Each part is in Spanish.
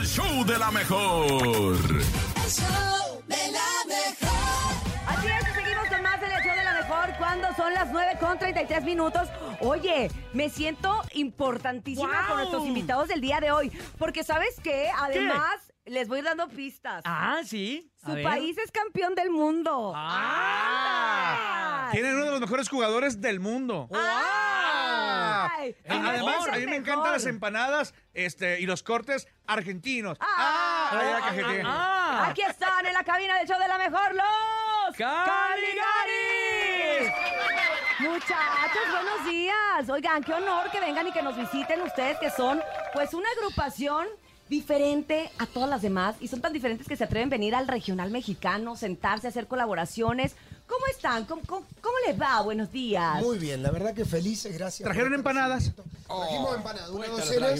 el show de la mejor. El show de la mejor. Así es, seguimos con más del show de la mejor cuando son las 9 con 33 minutos. Oye, me siento importantísima con nuestros invitados del día de hoy. Porque, ¿sabes qué? Además, les voy dando pistas. Ah, sí. A Su ver. país es campeón del mundo. Ah. Tienen uno de los mejores jugadores del mundo. Ah, Además, a mí me encantan las empanadas este, y los cortes argentinos. Ah. ¡Ah! la cajeteé. Ah. Aquí están en la cabina del show de la mejor, los ¡Caligaris! Muchachos, buenos días. Oigan, qué honor que vengan y que nos visiten ustedes, que son pues una agrupación diferente a todas las demás y son tan diferentes que se atreven a venir al regional mexicano, sentarse, hacer colaboraciones. ¿Cómo están? ¿Cómo, cómo, cómo les va? Buenos días. Muy bien, la verdad que felices, gracias. ¿Trajeron el empanadas? Trajimos empanadas, una Cuesta, docena lo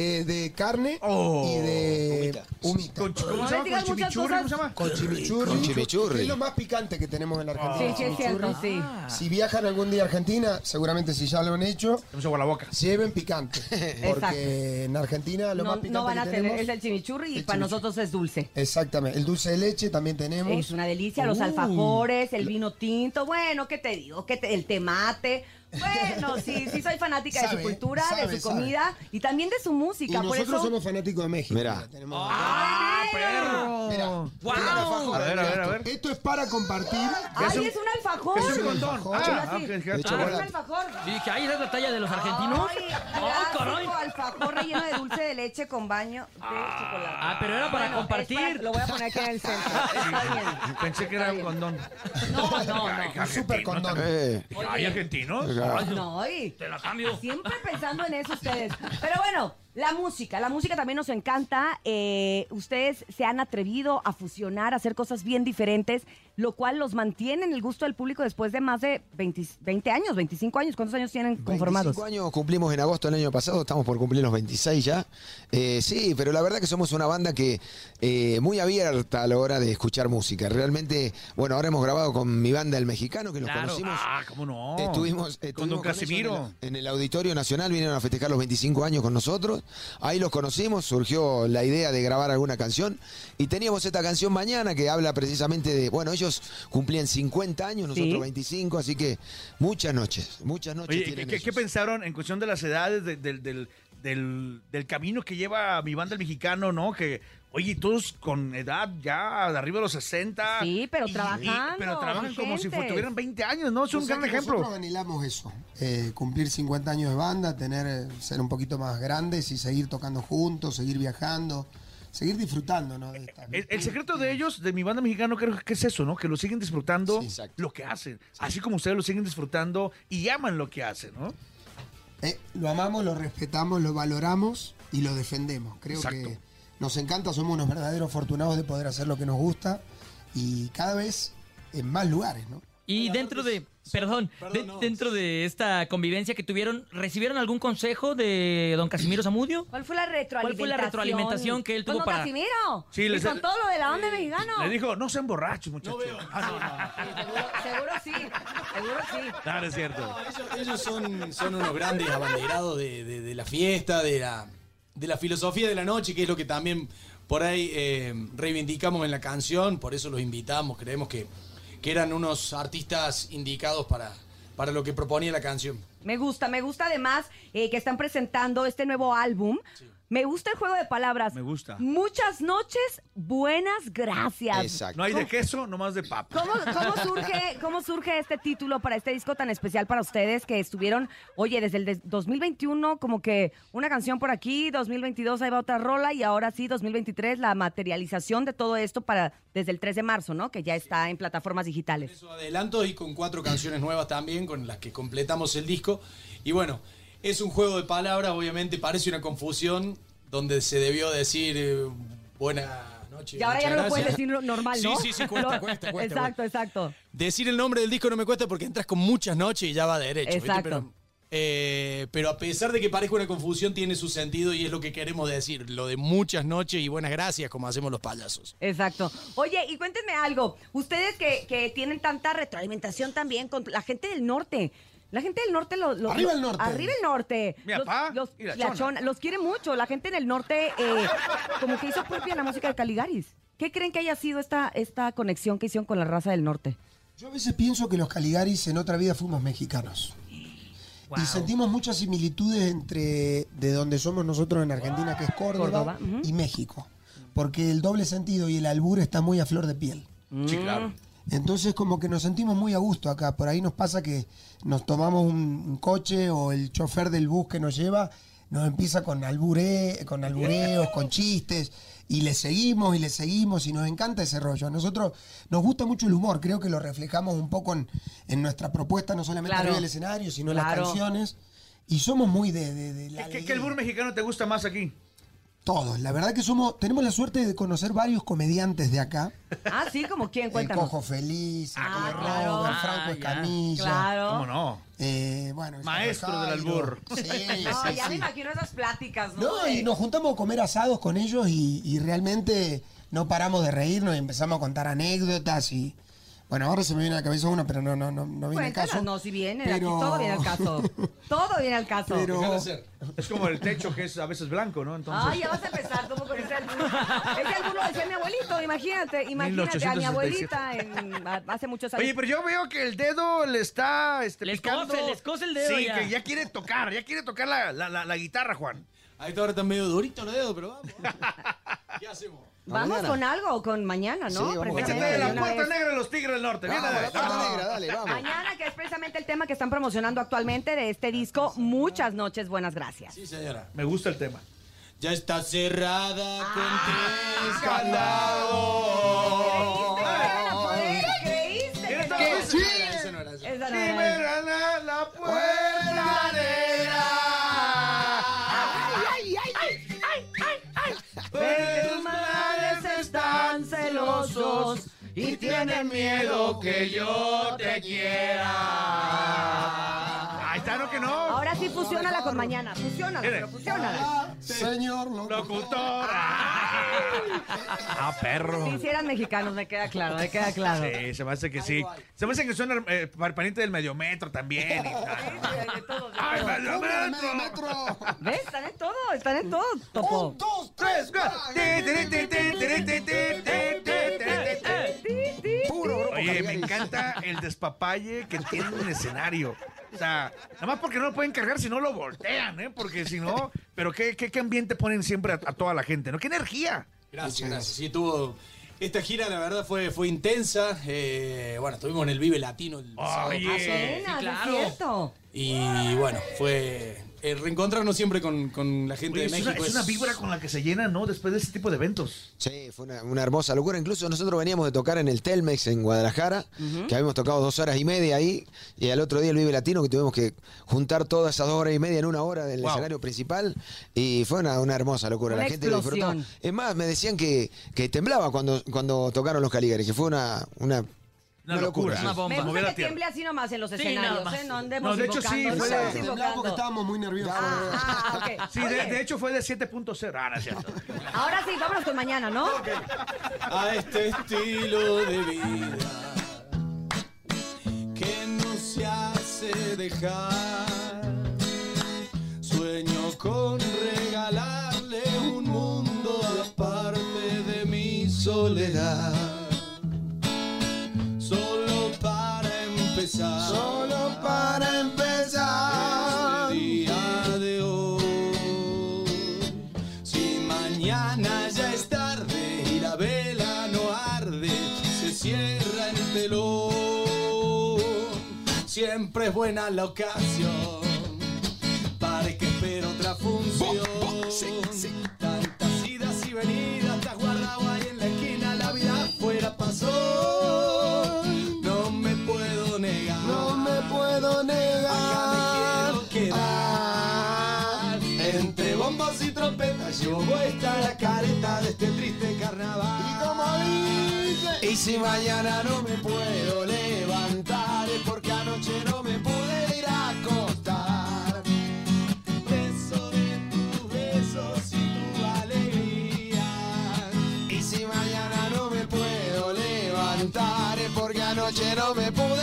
eh, de carne Oh. y de humita. Con, ¿Cómo se llama? ¿Con chimichurri? ¿Cómo se cosas. llama? Con chimichurri. Con chimichurri. que Es lo más picante que tenemos en la Argentina. Sí, sí, es cierto, sí. Si viajan algún día a Argentina, seguramente si ya lo han hecho, agua la boca. lleven picante. Porque en Argentina lo No, más picante no van a que tener, tenemos... es el chimichurri y el para chimichurri. nosotros es dulce. Exactamente. El dulce de leche también tenemos. Es una delicia, los Uh. alfajores, el vino tinto, bueno, ¿qué te digo? ¿Qué te- el temate. Bueno, sí, sí soy fanática de su cultura, sabe, de su sabe. comida y también de su Y música. Por nosotros eso... somos fanáticos de México. Mira. ¡Ah, perro! Mira, alfajor, A ver, a ver, a esto. ver. Esto es para compartir. ¡Ay, es un- es un alfajor! Es un alfajor. Ah, ok, De. Ah, es un alfajor. Sí, que ahí es la talla de los argentinos. Ay, ¡Oh, caray! alfajor relleno de dulce de leche con baño de chocolate. Ah, pero era para Bueno, compartir. para- lo voy a poner aquí en el centro. Está bien. Pensé que era un condón. No, no, no. Un super condón. Eh, ¿Hay argentinos? No, y Te la cambio. siempre pensando en eso ustedes. Pero bueno, la música, la música también nos encanta. Eh, ustedes se han atrevido a fusionar, a hacer cosas bien diferentes, lo cual los mantiene en el gusto del público después de más de 20, 20 años, 25 años. ¿Cuántos años tienen conformados? 25 años cumplimos en agosto del año pasado, estamos por cumplir los 26 ya. Eh, sí, pero la verdad que somos una banda que eh, muy abierta a la hora de escuchar música. Realmente, bueno, ahora hemos grabado con mi banda El Mexicano, que los Claro. conocimos. Ah, ¿cómo no? Estuvimos, estuvimos con Don Casimiro. En, el, en el Auditorio Nacional, vinieron a festejar los 25 años con nosotros. Ahí los conocimos, surgió la idea de grabar alguna canción. Y teníamos esta canción mañana que habla precisamente de. Bueno, ellos cumplían 50 años, nosotros Sí. 25, así que muchas noches, muchas noches. Oye, tienen ¿qué, pensaron en cuestión de las edades, de- del, del, del, del camino que lleva mi banda el mexicano, no? Que, oye, todos con edad ya de arriba de los 60. Sí, pero y- trabajando, pero trabajan como si tuvieran 20 años, ¿no? Es un O sea gran ejemplo. Nosotros anhelamos eso, eh, cumplir 50 años de banda, tener, eh, ser un poquito más grandes y seguir tocando juntos, seguir viajando, seguir disfrutando, ¿no? de esta- El, el secreto de ellos, de mi banda mexicano, creo que es eso, ¿no? Que lo siguen disfrutando Sí, lo que hacen. Así como ustedes lo siguen disfrutando y aman lo que hacen, ¿no? Eh, lo amamos, lo respetamos, lo valoramos y lo defendemos. Creo Exacto. que nos encanta, somos unos verdaderos afortunados de poder hacer lo que nos gusta y cada vez en más lugares, ¿no? Y dentro de, perdón, de- dentro de esta convivencia que tuvieron, ¿recibieron algún consejo de don Casimiro Zamudio? ¿Cuál fue la retroalimentación? ¿Cuál fue la retroalimentación que él tuvo Con don para- Casimiro. Sí, y les- con todo lo de la banda mexicano. Le dijo, no sean borrachos, muchachos. Seguro, seguro sí, seguro sí. Claro, es cierto. Ellos, ellos son, son unos grandes abanderados de, de- de la fiesta, de la, de la filosofía de la noche, que es lo que también por ahí eh, reivindicamos en la canción, por eso los invitamos, creemos que, que eran unos artistas indicados para, para lo que proponía la canción. Me gusta, me gusta además eh, que están presentando este nuevo álbum. Me gusta el juego de palabras. Me gusta. Muchas noches, buenas gracias. Exacto. No hay de queso, nomás de papa. ¿Cómo, cómo surge, ¿Cómo surge este título para este disco tan especial para ustedes que estuvieron, oye, desde el de 2021 como que una canción por aquí, 2022 ahí va otra rola y ahora sí, 2023 la materialización de todo esto para desde el 3 de marzo, ¿no? Que ya está en plataformas digitales. Eso adelanto y con cuatro canciones nuevas también, con las que completamos el disco. Y bueno, es un juego de palabras, obviamente parece una confusión, donde se debió decir eh, buena noche. Y ahora ya no lo puedes decir normal, ¿no? Sí, sí, sí, cuesta, cuesta, cuesta. Exacto, exacto. Decir el nombre del disco no me cuesta porque entras con muchas noches y ya va derecho. ¿viste? Exacto. Pero, eh, pero a pesar de que parezca una confusión, tiene su sentido y es lo que queremos decir. Lo de muchas noches y buenas gracias, como hacemos los payasos. Exacto. Oye, y cuéntenme algo. Ustedes que, que tienen tanta retroalimentación también con la gente del norte. La gente del norte lo, lo- Arriba lo- el norte. Arriba el norte. Mi los, papá los- y la la chona. chona, los quiere mucho. La gente en el norte eh, como que hizo propia la música de Caligaris. ¿Qué creen que haya sido esta, esta conexión que hicieron con la raza del norte? Yo a veces pienso que los Caligaris en otra vida fuimos mexicanos. Y sentimos muchas similitudes entre de donde somos nosotros en Argentina, que es Córdoba, Córdoba, ujú. y México. Porque el doble sentido y el albur está muy a flor de piel. Sí, claro. Entonces como que nos sentimos muy a gusto acá. Por ahí nos pasa que nos tomamos un, un coche o el chofer del bus que nos lleva nos empieza con, albure, con albureos, con chistes, y le seguimos y le seguimos y nos encanta ese rollo. A nosotros nos gusta mucho el humor, creo que lo reflejamos un poco en, en nuestra propuesta, no solamente Claro. arriba del escenario, sino en las canciones. Y somos muy de, de, de la ¿Qué, qué alegría. el burro mexicano te gusta más aquí? Todos. La verdad que somos, tenemos la suerte de conocer varios comediantes de acá. Ah, sí, como quién, El cuéntanos. Cojo Feliz, el Ah, Cojo claro. El Ah, Franco ya. Escamilla. Claro. ¿Cómo no? Eh, bueno, el Maestro Jairo. del albur. Sí, No, sí, ya me imagino esas pláticas, ¿no? No, y nos juntamos a comer asados con ellos y, y realmente no paramos de reírnos y empezamos a contar anécdotas y... Bueno, ahora se me viene a la cabeza una, pero no, no, no, no viene al caso. no, si viene, aquí todo viene al caso. Todo viene al caso. Pero-. Es como el techo que es a veces blanco, ¿no? Entonces, Ay, ya vas a empezar como con ese albur. Ese albur lo decía mi abuelito, imagínate, imagínate a mi 1867. abuelita en- hace muchos años. Oye, pero yo veo que el dedo le está este, Les picando. cose, les cose el dedo Sí, ya. que ya quiere tocar, ya quiere tocar la, la, la, la guitarra, Juan. Ahí está ahora están medio duritos los dedos, pero vamos. ¿Qué hacemos? Vamos mañana. con algo, con mañana, ¿no? Sí, vamos Échate de la puerta vez. negra de los Tigres del Norte. Vamos, la puerta Ah. negra, dale, vamos. Mañana, que es precisamente el tema que están promocionando actualmente de este disco. Muchas noches, buenas gracias. Sí, señora. Me gusta el tema. Ya está cerrada con tres ¿Creíste y tienen miedo que yo te quiera. Ahí está, ¿no que no? Ahora sí, fusiónala con mañana. Fusiónala, pero fusiónala. Ah, señor locutor. Ah, perro. Si hicieran mexicanos, me queda claro, me queda claro. Sí, se me hace que sí. Se me hace que suena eh, del mediometro también. y- ¡Ay, mediometro! metro. ¿Ves? Están en todo, están en todo, Topo. Un, dos, Tres, tres. cuatro. Oye, me encanta el despapalle que tiene un escenario. O sea, nada más porque no lo pueden cargar si no lo voltean, ¿eh? Porque si no, pero qué, qué, qué ambiente ponen siempre a, a toda la gente, ¿no? ¡Qué energía! Gracias, gracias. Sí, tuvo. Esta gira, la verdad, fue, fue intensa. Eh, bueno, estuvimos en el Vive Latino el sábado pasado. Claro. es cierto. Y bueno, fue el reencontrarnos siempre con, con la gente Oye, de es, una, México. es una vibra con la que se llena, ¿no? Después de ese tipo de eventos. Sí, fue una, una hermosa locura. Incluso nosotros veníamos de tocar en el Telmex en Guadalajara, que habíamos tocado dos horas y media ahí, y al otro día el Vive Latino, que tuvimos que juntar todas esas dos horas y media en una hora del Wow. escenario principal, y fue una, una hermosa locura. Una la gente lo disfrutó. explosión. Es más, me decían que, que temblaba cuando, cuando tocaron los Caligaris, que fue una, una, Una locura. sí. Una bomba. Me gusta que tiemble así nomás en los Sí, escenarios. ¿eh? No andemos No, de hecho, sí, fue Temblaba porque estábamos muy nerviosos. Ah, ah. Sí, de, de hecho fue de 7.0. Ah, cierto. Ahora sí, vámonos con mañana, ¿no? a este estilo de vida que no se hace dejar. Sueño con regalarle un mundo aparte de mi soledad. El telón. Siempre es buena la ocasión para que espere otra función. Tantas idas y venidas, Llevo puesta la careta de este triste carnaval Y como dice. Y si mañana no me puedo levantar es porque anoche no me pude ir a acostar. Beso de tus besos y tu alegría Y si mañana no me puedo levantar es porque anoche no me pude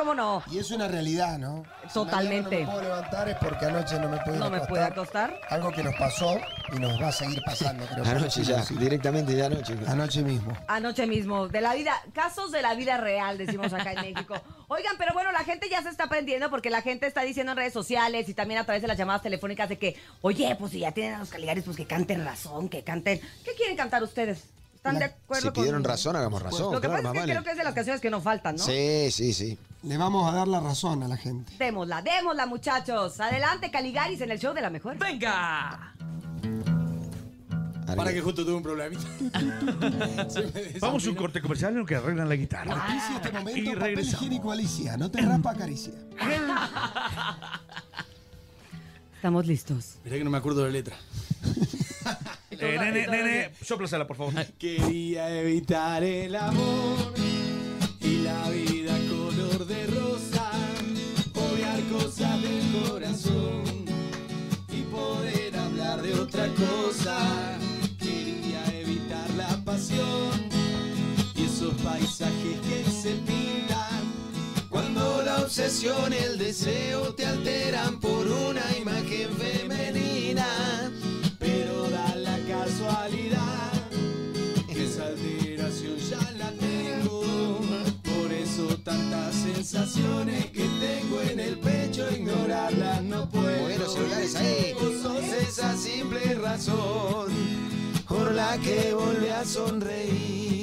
cómo no. Y es una realidad, ¿no? Si Totalmente. mañana no me puedo levantar es porque anoche no me pude No me pude acostar. Algo que nos pasó y nos va a seguir pasando, creo. Anoche ya, directamente ya anoche. Anoche mismo. Anoche mismo, de la vida, casos de la vida real, decimos acá en México. Oigan, pero bueno, la gente ya se está aprendiendo porque la gente está diciendo en redes sociales y también a través de las llamadas telefónicas de que, oye, pues si ya tienen a los Caligaris, pues que canten razón, que canten. ¿Qué quieren cantar ustedes? ¿Están de acuerdo Si pidieron con- razón, hagamos razón. Lo que claro, pasa es más que vale. creo que es de las canciones que nos faltan, ¿no? Sí, sí, sí. Le vamos a dar la razón a la gente. Démosla, démosla, muchachos. Adelante, Caligaris, en el show de la mejor. ¡Venga! Para que justo tuve un problemita. Se me Vamos a un desafinó. corte comercial en lo que arreglan la guitarra. Este momento Y papel regresamos. higiénico Alicia. No te rapa Caricia. Estamos listos. Mirá que no me acuerdo de la letra. Eh, nene, nene, sóplasela, por favor. Quería evitar el amor paisajes que se pintan cuando la obsesión y el deseo te alteran por una imagen femenina. Pero da la casualidad que esa alteración ya la tengo. Por eso tantas sensaciones que tengo en el pecho, ignorarlas no puedo. Los celulares ahí. Vos sos esa simple razón por la que volví a sonreír.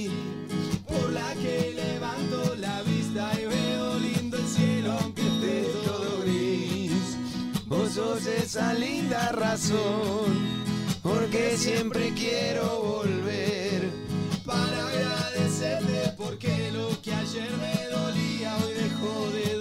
Esa linda razón porque siempre quiero volver para agradecerte porque lo que ayer me dolía hoy dejó de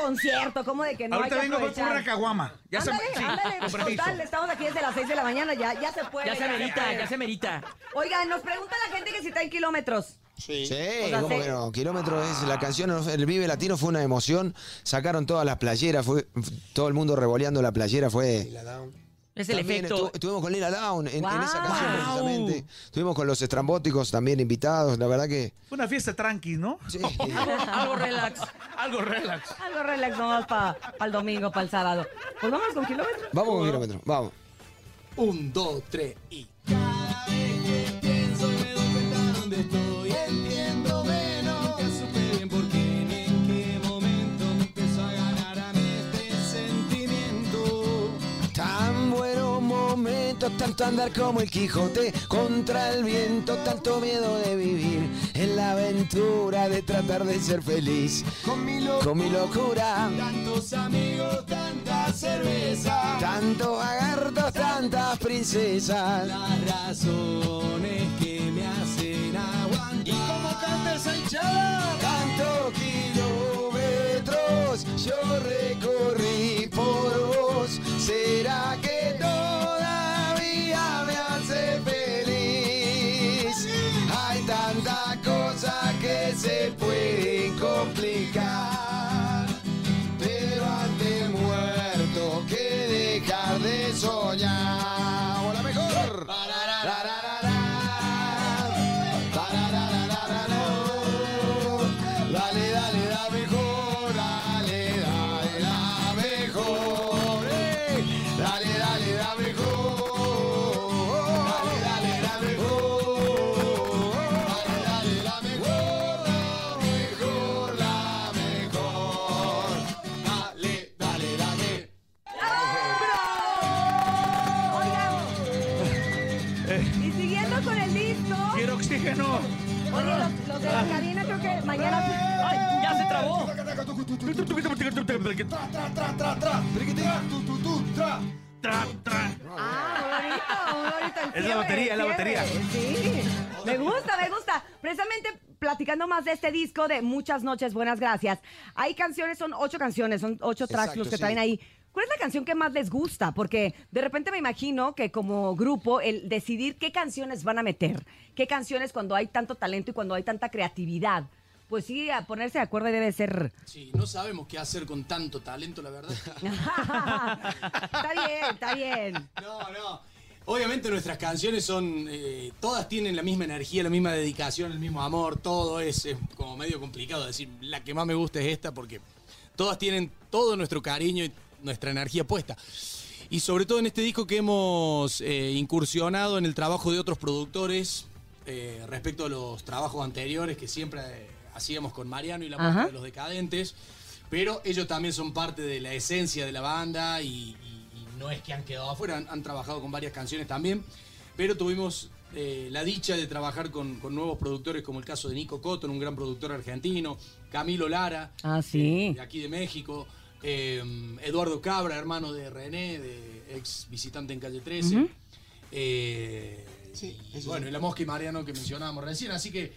concierto, como de que no Ahorita hay que vengo por aprovechar. una caguama. Ya se ándale, sí, ándale, con permiso. total, estamos aquí desde las 6 de la mañana, ya, ya se puede. Ya se merita, ya se merita. Oigan, nos pregunta la gente que si está en kilómetros. Sí, sea, ¿cómo sí. que no? Kilómetros es la canción, el Vive Latino fue una emoción. Sacaron todas las playeras, fue todo el mundo revoleando la playera, fue. Es el También efecto. estu- estuvimos con Lila Down en, en esa Wow. canción precisamente. Estuvimos con los estrambóticos también invitados, la verdad que. Fue una fiesta tranqui, ¿no? Sí. Algo, algo relax. Algo relax. Algo relax nomás para el domingo, para el sábado. Pues vamos con kilómetros. Vamos con kilómetros, vamos. Un, dos, tres y. tanto andar como el Quijote contra el viento, tanto miedo de vivir en la aventura de tratar de ser feliz Con mi loco. con mi locura. Tantos amigos, tanta cerveza. Tantos agartos, tantas princesas. Las razones que me hacen aguantar. ¿Y cómo canta esa hinchada? Tantos kilómetros yo recorrí por vos. ¿Será que cosa que se pueden complicar. Precisamente platicando más de este disco de Muchas Noches, Buenas Gracias. Hay canciones, son ocho canciones, son ocho tracks Exacto, los que sí. traen ahí. ¿Cuál es la canción que más les gusta? Porque de repente me imagino que como grupo el decidir qué canciones van a meter, qué canciones cuando hay tanto talento y cuando hay tanta creatividad, pues sí, a ponerse de acuerdo debe ser. Sí, no sabemos qué hacer con tanto talento, la verdad. está bien, está bien. No, no. Obviamente nuestras canciones son, eh, todas tienen la misma energía, la misma dedicación, el mismo amor, todo es, es como medio complicado decir, la que más me gusta es esta porque todas tienen todo nuestro cariño y nuestra energía puesta. Y sobre todo en este disco que hemos eh, incursionado en el trabajo de otros productores eh, respecto a los trabajos anteriores que siempre hacíamos con Mariano y la música de los decadentes, pero ellos también son parte de la esencia de la banda y no es que han quedado afuera, han, han trabajado con varias canciones también, pero tuvimos eh, la dicha de trabajar con, con nuevos productores como el caso de Nico Cotton, un gran productor argentino, Camilo Lara, Ah, sí. de aquí de México, eh, Eduardo Cabra, hermano de René, de ex visitante en Calle 13. Ujú. eh, y, bueno, y la Mosca y Mariano que mencionábamos recién. Así que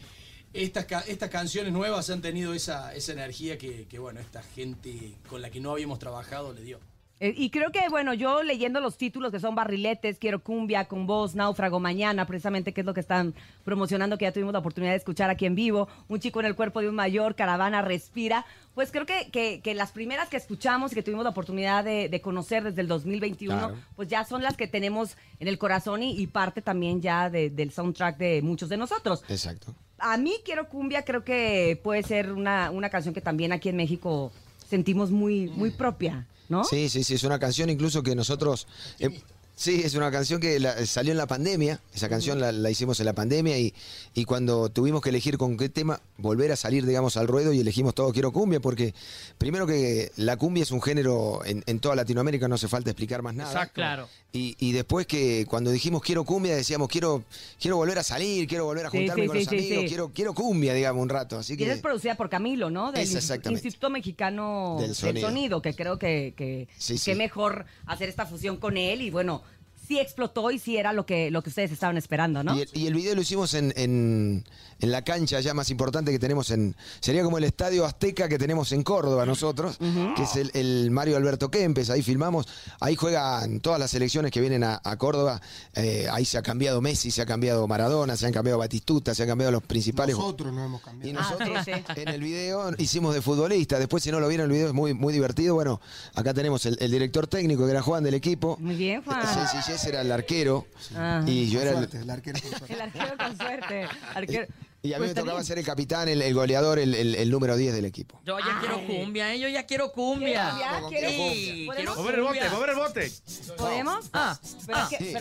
estas, estas canciones nuevas han tenido esa, esa energía que, que, bueno, esta gente con la que no habíamos trabajado le dio. Eh, Y creo que, bueno, yo leyendo los títulos que son Barriletes, Quiero Cumbia, Con Voz, Náufrago, Mañana, precisamente que es lo que están promocionando, que ya tuvimos la oportunidad de escuchar aquí en vivo, Un chico en el cuerpo de un mayor, Caravana, Respira, pues creo que, que, que las primeras que escuchamos y que tuvimos la oportunidad de, de conocer desde el 2021, Claro. pues ya son las que tenemos en el corazón y, y parte también ya de- del soundtrack de muchos de nosotros. Exacto. A mí Quiero Cumbia creo que puede ser una, una canción que también aquí en México sentimos muy, muy propia, ¿no? Sí, sí, sí, es una canción incluso que nosotros... eh, sí, es una canción que la- salió en la pandemia, esa canción la, la hicimos en la pandemia y, y cuando tuvimos que elegir con qué tema volver a salir, digamos, al ruedo y elegimos todo Quiero Cumbia, porque primero que la cumbia es un género en, en toda Latinoamérica, no hace falta explicar más nada. Exacto. Claro. Y, y después que cuando dijimos quiero cumbia, decíamos quiero, quiero volver a salir, quiero volver a juntarme sí, con sí, los sí, amigos, sí. quiero, quiero cumbia, digamos, un rato. Así Y que es producida por Camilo, ¿no? Del Es exactamente. Instituto Mexicano Del del Sonido. Sonido. que creo que, que Sí, qué sí. mejor hacer esta fusión con él y bueno, sí explotó y sí era lo que, lo que ustedes estaban esperando, ¿no? Y el, y el video lo hicimos en, en- en la cancha ya más importante que tenemos en. Sería como el estadio Azteca que tenemos en Córdoba nosotros, que es el, el Mario Alberto Kempes. Ahí filmamos. Ahí juegan todas las selecciones que vienen a, a Córdoba. Eh, ahí se ha cambiado Messi, se ha cambiado Maradona, se han cambiado Batistuta, se han cambiado los principales. Nosotros no hemos Y cambiado. Ah, nosotros sí, sí. en el video hicimos de futbolista. Después, si no lo vieron, el video es muy, muy divertido. Bueno, acá tenemos el, el director técnico, que era Juan del equipo. Muy bien, Juan. Sí, era el arquero. Ajá. Y yo era el, suerte, el arquero con suerte. El arquero con suerte. Arquero. Y a mí Pues me está tocaba bien. ser el capitán, el, el goleador, el, el- el número 10 del equipo. Yo ya quiero cumbia, ¿eh? Yo ya quiero cumbia. Ya, ¿quieres? Sí, ¿Podemos? quiero Mover el bote, cumbia. mover el bote. ¿Podemos? Ah, ¿Pero,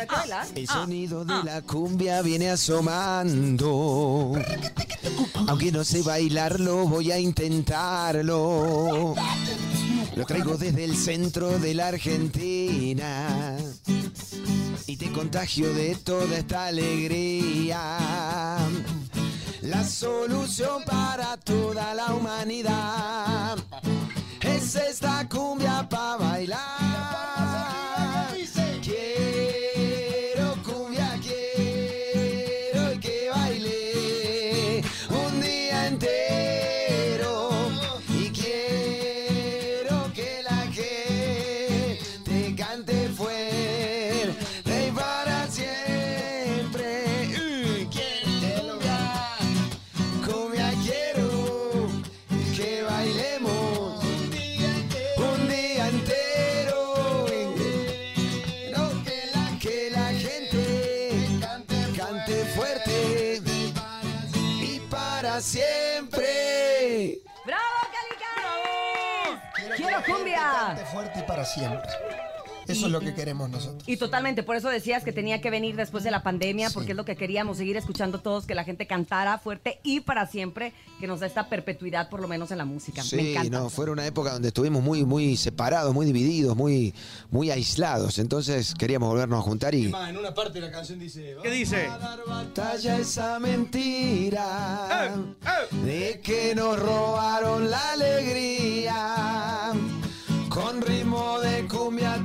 ah. El sonido de la cumbia viene asomando. Aunque no sé bailarlo, voy a intentarlo. Lo traigo desde el centro de la Argentina. Y te contagio de toda esta alegría. La solución para toda la humanidad es esta cumbia para bailar. Cumbia! Fuerte y para siempre. Eso es lo que queremos nosotros. Y totalmente, por eso decías que tenía que venir después de la pandemia, Sí. porque es lo que queríamos, seguir escuchando todos, que la gente cantara fuerte y para siempre, que nos da esta perpetuidad, por lo menos en la música. Me Sí, encanta. no, fue una época donde estuvimos muy, muy separados, muy divididos, muy, muy aislados. Entonces queríamos volvernos a juntar y. Más, en una parte de la canción dice... ¿Qué dice? "Vamos a dar batalla". Talla esa mentira ¡Eh! de que nos robaron la alegría con ritmo de cumbia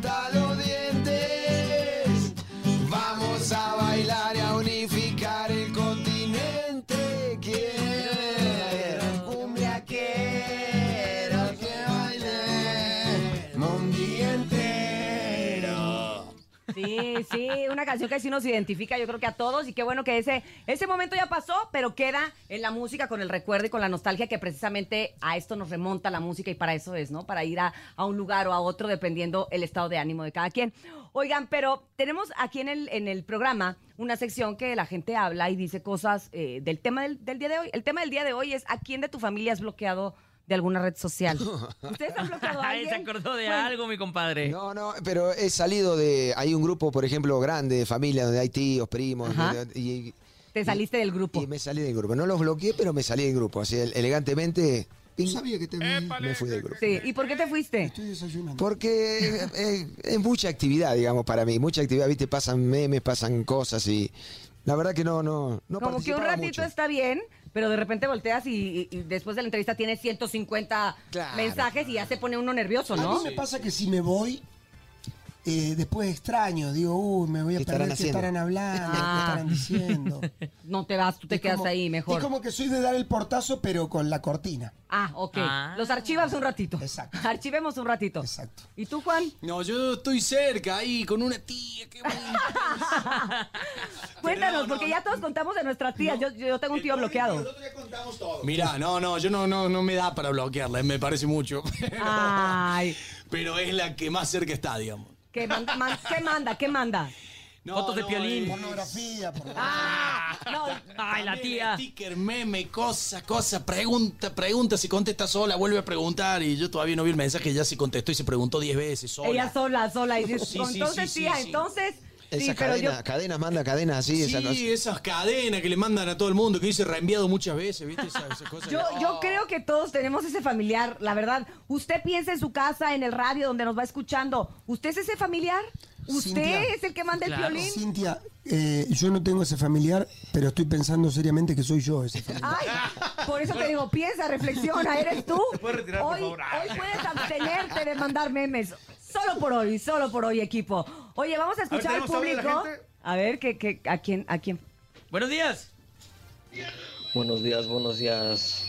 Sí, sí, una canción que sí nos identifica, yo creo que a todos, y qué bueno que ese, ese momento ya pasó, pero queda en la música con el recuerdo y con la nostalgia que precisamente a esto nos remonta la música y para eso es, ¿no? Para ir a, a un lugar o a otro dependiendo el estado de ánimo de cada quien. Oigan, pero tenemos aquí en el, en el programa una sección que la gente habla y dice cosas eh, del tema del, del día de hoy. El tema del día de hoy es ¿a quién de tu familia has bloqueado de alguna red social? ¿Ustedes han bloqueado a Ay, se alguien? acordó de Bueno, algo, mi compadre. No, no, pero he salido de. Hay un grupo, por ejemplo, grande de familia donde hay tíos, primos. Y, Te saliste del grupo. y me salí del grupo. No los bloqueé, pero me salí del grupo. Así, elegantemente, No ping, sabía que te vi. me fui del grupo. Sí, ¿y por qué te fuiste? Estoy desayunando. Porque eh, eh, es mucha actividad, digamos, para mí. Mucha actividad, viste, pasan memes, pasan cosas y. La verdad que no, no, no Como que un ratito mucho. está bien, pero de repente volteas y, y- y después de la entrevista tienes 150 Claro. mensajes y ya se pone uno nervioso, A ¿no? mí me pasa que si me voy, eh, después extraño. Digo, uy, me voy a ¿Qué perder qué estarán hablando, Ah. qué estarán diciendo. No te vas, tú te Es quedas como- ahí mejor. Es como que soy de dar el portazo, pero con la cortina. Ah, ok. Ah. Los archivas un ratito. Exacto. Archivemos un ratito. Exacto. ¿Y tú, Juan? No, yo estoy cerca ahí con una tía. Qué Cuéntanos, no, porque no. ya todos contamos de nuestras tías. Yo, yo tengo un tío bloqueado. Mira, no, no, yo no, no, no me da para bloquearla, me parece mucho. Ay, Pero es la que más cerca está, digamos. ¿Qué manda? man- ¿Qué manda? ¿Qué manda? No, Fotos de no, Piolín. eh, Pornografía, pornografía. Ah, no. Ay, la también tía. Sticker, meme, cosa, cosa, pregunta, pregunta, si contesta sola, vuelve a preguntar y yo todavía no vi el mensaje, ya se contestó y se preguntó 10 veces sola. Ella sola, sola. Y dice, Sí, sí, entonces, sí, sí, tía, sí. entonces. Esas sí, pero yo. cadenas, cadenas, manda cadenas así, esa cosa. Sí, esas cadenas que le mandan a todo el mundo, que dice reenviado muchas veces, ¿viste? Esas, esas cosas. Yo, yo creo que todos tenemos ese familiar, la verdad. Usted piensa en su casa, en el radio, donde nos va escuchando. ¿Usted es ese familiar? ¿Usted Cintia. es el que manda el violín? Cintia, eh, yo no tengo ese familiar, pero estoy pensando seriamente que soy yo ese familiar. Ay, por eso te digo, piensa, reflexiona, eres tú. puedes retirar, por hoy, favor? Ah. hoy puedes abstenerte de mandar memes. Solo por hoy, solo por hoy, equipo. Oye, vamos a escuchar al ¿tenemos audio de la público. A ver, ¿qué, qué, a quién, a quién. Buenos días. Buenos días, buenos días.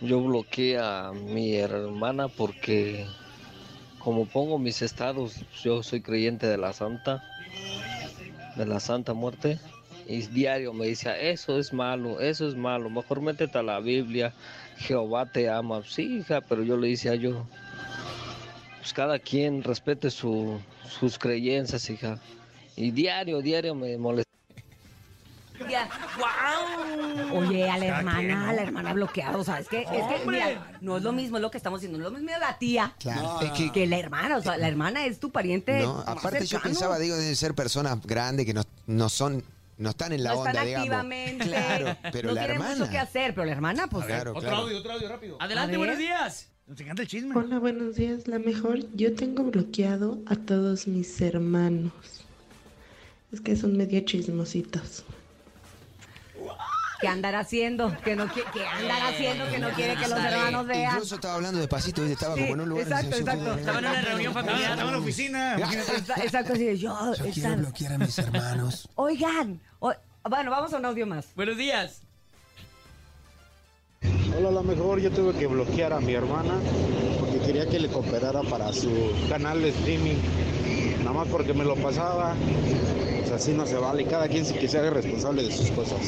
Yo bloqueé a mi hermana porque como pongo mis estados, yo soy creyente de la Santa, de la Santa Muerte, y diario me decía, eso es malo, eso es malo, mejor métete a la Biblia, Jehová te ama. Sí, hija, pero yo le decía yo, pues cada quien respete su- sus creencias, hija. Y diario, diario me molesta. Ya. Oye, a la hermana, a la hermana bloqueado, o sea, es que, es que, mira, no es lo mismo lo que estamos diciendo, no es lo mismo la tía Claro. Es que, que la hermana, o sea, la hermana es tu pariente. no, más aparte yo cercano. pensaba, digo, de ser personas grandes que no, no son, no están en la no onda, están digamos. activamente, Claro, pero no la tienen hermana. mucho que hacer, pero la hermana, pues, Claro, Otro claro. audio, otro audio, rápido. Adelante, ver. buenos días. Nos encanta el chisme. Hola, buenos días. La mejor, yo tengo bloqueado a todos mis hermanos. Es que son medio chismositos. ¿qué andar haciendo? Que no qui- ¿Qué andar haciendo que no quiere que los Sale. hermanos vean? Incluso estaba hablando despacito, ¿viste? estaba Sí, como en un lugar. exacto, exacto. Estaba en una reunión familiar. estaba en la oficina. Exacto, así de yo, Yo quiero bloquear a mis hermanos. Oigan, o- bueno, vamos a un audio más. Buenos días. Hola, a lo mejor yo tuve que bloquear a mi hermana porque quería que le cooperara para su canal de streaming. Nada más porque me lo pasaba. Pues así no se vale. Cada quien se que se haga responsable de sus cosas.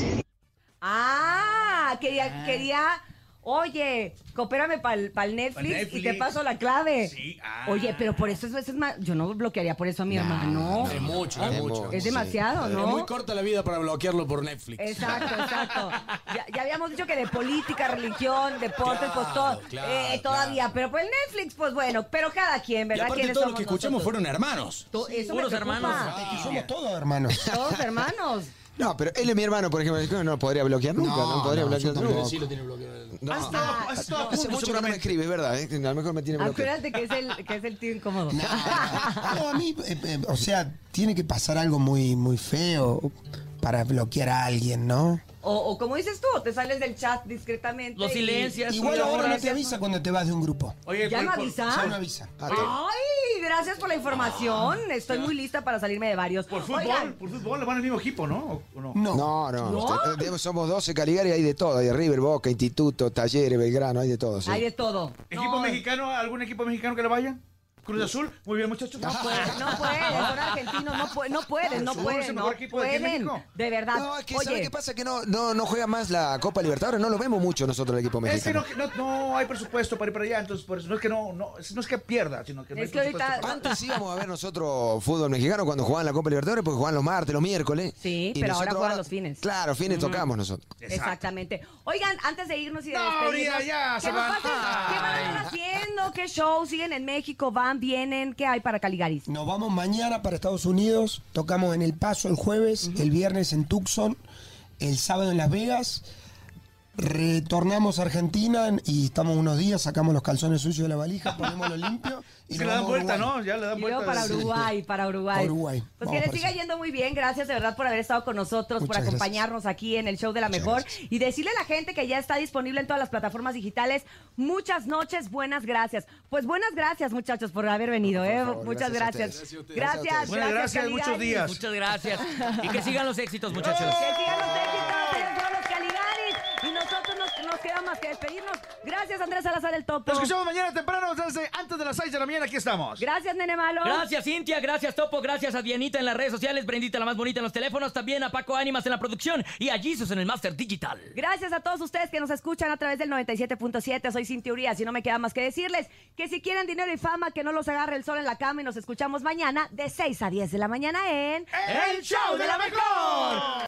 Ah, quería, quería, oye, coopérame para el Netflix, y te paso la clave. Sí, ah. Oye, pero por eso es veces más, yo no bloquearía por eso a mi hermano. Es mucho, es Es mucho. mu- Es sí. demasiado, Es ¿no? muy corta la vida para bloquearlo por Netflix. Exacto, exacto. Ya, ya habíamos dicho que de política, religión, deportes, pues todo. Claro, eh, todavía, pero por el Netflix, pues bueno, pero cada quien, Y ¿verdad? aparte ¿Quiénes todos los que escuchamos nosotros? fueron hermanos. Eso puros preocupa. hermanos. Es somos todos hermanos. Todos hermanos. No, pero él es mi hermano, por ejemplo. No lo podría bloquear nunca. No, No, podría no, bloquear yo nunca. tampoco. Sí lo tiene bloqueado. No. Has estado, has estado a Hace punto, mucho que no me seguramente. escribe, es verdad. ¿eh? A lo mejor me tiene bloqueado. Acuérdate que es el, que es el tío incómodo. No, a mí, eh, eh, o sea, tiene que pasar algo muy, muy feo para bloquear a alguien, ¿no? O, o como dices tú, te sales del chat discretamente. Los y- silencias. Igual ahora no te avisa cuando te vas de un grupo. Oye, ¿Ya no por- avisa? Ya no avisa. Ay, gracias por la información. Estoy muy lista para salirme de varios. Por fútbol, Oigan, por fútbol, le van al mismo equipo, ¿no? ¿O- o no? No. No, no. ¿No? Usted- digamos, somos 12 Caligari, hay de todo. Hay de River, Boca, Instituto, Talleres, Belgrano, hay de todo. sí. hay de todo. ¿Equipo No, mexicano? ¿Algún equipo mexicano que le vaya? Cruz Azul, muy bien, muchachos. No pueden, no pueden, son argentinos, no pueden, no pueden, no pueden, no de pueden, verdad. No, es que ¿sabes Oye, qué pasa? Que no, no, no juega más la Copa Libertadores, no lo vemos mucho nosotros el equipo Es que mexicano. no, no, no hay presupuesto para ir para allá, entonces por eso no es que no, no, es- no es que pierda, sino que no Es hay que ahorita- Antes íbamos a ver nosotros fútbol mexicano cuando jugaban la Copa Libertadores, porque jugaban los martes, los miércoles. Sí, Y pero ahora juegan los fines. Claro, fines tocamos nosotros. Exactamente. Oigan, antes de irnos y de No, despedirnos, ya, ya, ¿qué, se nos? ¿qué van a estar haciendo? ¿Qué show? ¿Siguen en México? ¿Van? ¿Vienen? ¿Qué hay para Caligaris? Nos vamos mañana para Estados Unidos, tocamos en El Paso el jueves, el viernes en Tucson, el sábado en Las Vegas, retornamos a Argentina y estamos unos días, sacamos los calzones sucios de la valija, ponémoslo limpio y que le dan vuelta. ¿no? Ya le dan Y vuelta. luego para Uruguay, para Uruguay. Para Uruguay. Pues Vamos que les siga yendo muy bien. Gracias de verdad por haber estado con nosotros, por gracias. acompañarnos aquí en el show de la mejor. Y decirle a la gente que ya está disponible en todas las plataformas digitales. Muchas noches, buenas gracias. Pues buenas gracias, muchas por haber venido. ¿eh? favor, Muchas gracias gracias. Gracias, Gracias muchos días. Muchas gracias. Y que sigan los éxitos, muchachos. Que sigan los éxitos, ellos son los Caligaris. Y nosotros nos, nos queda más que despedirnos. Gracias, Andrés Salazar el Topo. Nos escuchamos mañana temprano, antes de las 6 de la mañana, aquí estamos. Gracias, Nene Malo. Gracias, Cintia. Gracias, Topo. Gracias a Dianita en las redes sociales. Brendita, la más bonita en los teléfonos. También a Paco Ánimas en la producción. Y a Jesus en el Master Digital. Gracias a todos ustedes que nos escuchan a través del 97.7. Soy Cintia Urias y no me queda más que decirles que si quieren dinero y fama, que no los agarre el sol en la cama y nos escuchamos mañana de 6 a 10 de la mañana en... ¡El show de la mejor!